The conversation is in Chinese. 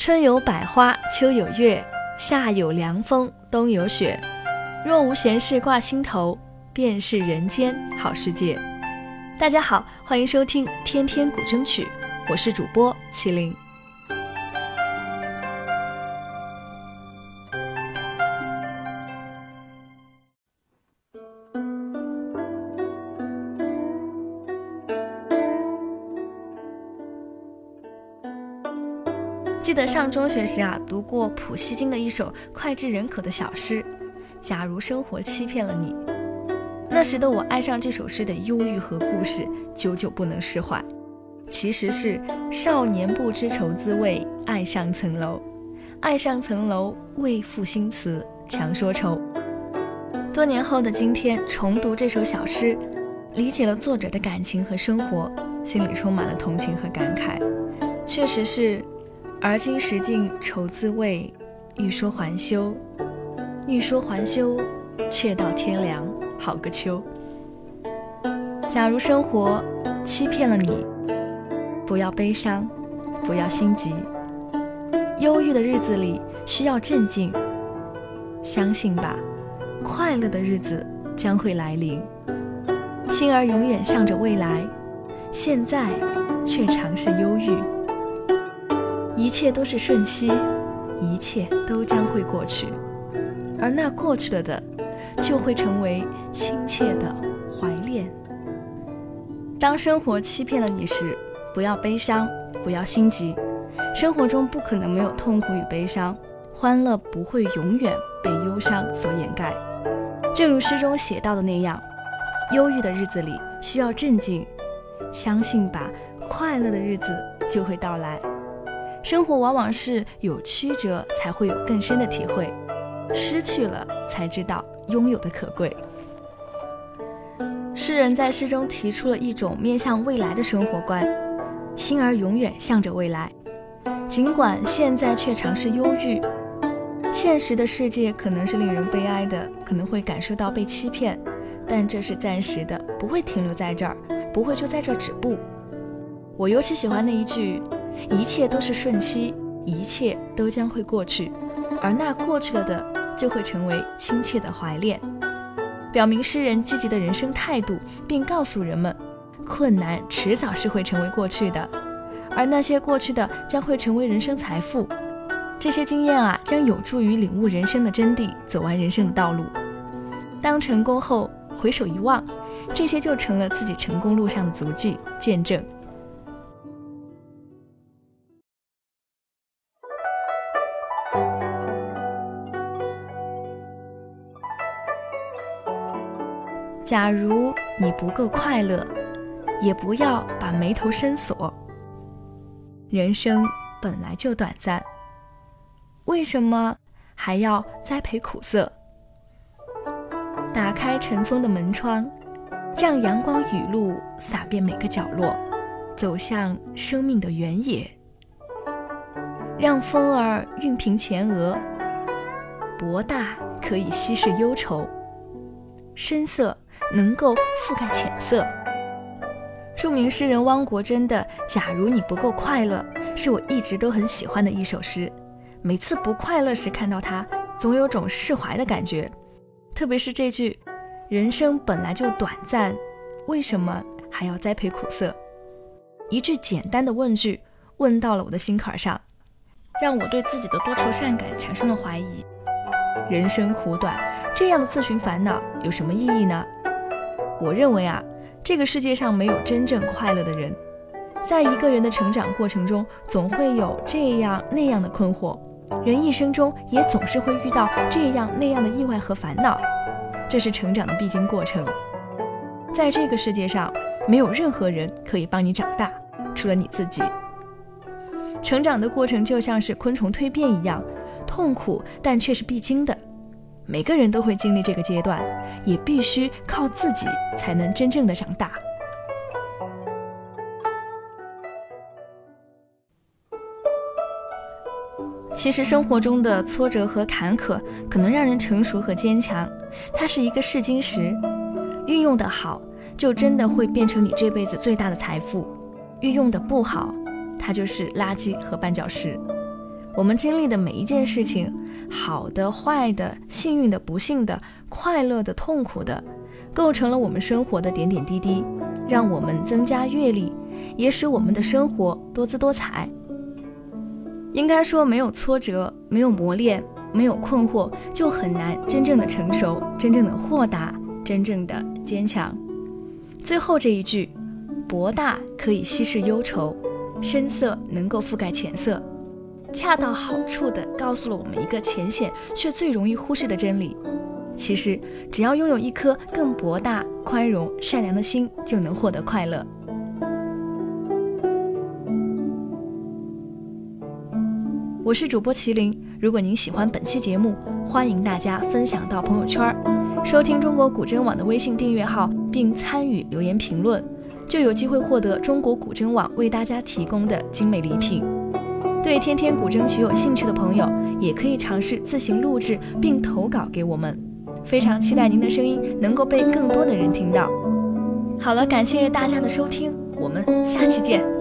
春有百花，秋有月，夏有凉风，冬有雪。若无闲事挂心头，便是人间好世界。大家好，欢迎收听《天天古筝曲》，我是主播麒麟。记得上中学时啊，读过普希金的一首脍炙人口的小诗《假如生活欺骗了你》。那时的我爱上这首诗的忧郁和故事，久久不能释怀。其实是少年不知愁滋味，爱上层楼，爱上层楼，为赋新词强说愁。多年后的今天，重读这首小诗，理解了作者的感情和生活，心里充满了同情和感慨。确实是。而今识尽愁滋味，欲说还休，欲说还休，却道天凉好个秋。假如生活欺骗了你，不要悲伤，不要心急。忧郁的日子里需要镇静，相信吧，快乐的日子将会来临。心儿永远向着未来，现在却尝试忧郁。一切都是瞬息，一切都将会过去，而那过去了的，就会成为亲切的怀恋。当生活欺骗了你时，不要悲伤，不要心急。生活中不可能没有痛苦与悲伤，欢乐不会永远被忧伤所掩盖。正如诗中写到的那样，忧郁的日子里需要镇静，相信吧，快乐的日子就会到来。生活往往是有曲折，才会有更深的体会；失去了，才知道拥有的可贵。诗人在诗中提出了一种面向未来的生活观：心儿永远向着未来，尽管现在却尝试忧郁。现实的世界可能是令人悲哀的，可能会感受到被欺骗，但这是暂时的，不会停留在这儿，不会就在这儿止步。我尤其喜欢那一句。一切都是瞬息，一切都将会过去，而那过去了的，就会成为亲切的怀恋，表明诗人积极的人生态度，并告诉人们，困难迟早是会成为过去的，而那些过去的将会成为人生财富。这些经验啊，将有助于领悟人生的真谛，走完人生的道路。当成功后回首一望，这些就成了自己成功路上的足迹、见证。假如你不够快乐，也不要把眉头深锁。人生本来就短暂，为什么还要栽培苦涩？打开尘封的门窗，让阳光雨露洒遍每个角落，走向生命的原野。让风儿熨平前额，博大可以稀释忧愁，深色。能够覆盖浅色。著名诗人汪国真的《假如你不够快乐》是我一直都很喜欢的一首诗。每次不快乐时看到它，总有种释怀的感觉。特别是这句“人生本来就短暂，为什么还要栽培苦涩？”一句简单的问句，问到了我的心坎上，让我对自己的多愁善感产生了怀疑。人生苦短，这样的自寻烦恼有什么意义呢？我认为啊，这个世界上没有真正快乐的人，在一个人的成长过程中，总会有这样那样的困惑，人一生中也总是会遇到这样那样的意外和烦恼，这是成长的必经过程。在这个世界上，没有任何人可以帮你长大，除了你自己。成长的过程就像是昆虫蜕变一样，痛苦但却是必经的。每个人都会经历这个阶段，也必须靠自己才能真正的长大。其实生活中的挫折和坎坷，可能让人成熟和坚强。它是一个试金石，运用的好，就真的会变成你这辈子最大的财富；运用的不好，它就是垃圾和绊脚石。我们经历的每一件事情，好的、坏的、幸运的、不幸的、快乐的、痛苦的，构成了我们生活的点点滴滴，让我们增加阅历，也使我们的生活多姿多彩。应该说，没有挫折，没有磨练，没有困惑，就很难真正的成熟，真正的豁达，真正的坚强。最后这一句，博大可以稀释忧愁，深色能够覆盖浅色，恰到好处地告诉了我们一个浅显却最容易忽视的真理：其实，只要拥有一颗更博大、宽容、善良的心，就能获得快乐。我是主播麒麟。如果您喜欢本期节目，欢迎大家分享到朋友圈，收听中国古筝网的微信订阅号，并参与留言评论，就有机会获得中国古筝网为大家提供的精美礼品。对天天古筝曲有兴趣的朋友，也可以尝试自行录制并投稿给我们。非常期待您的声音能够被更多的人听到。好了，感谢大家的收听，我们下期见。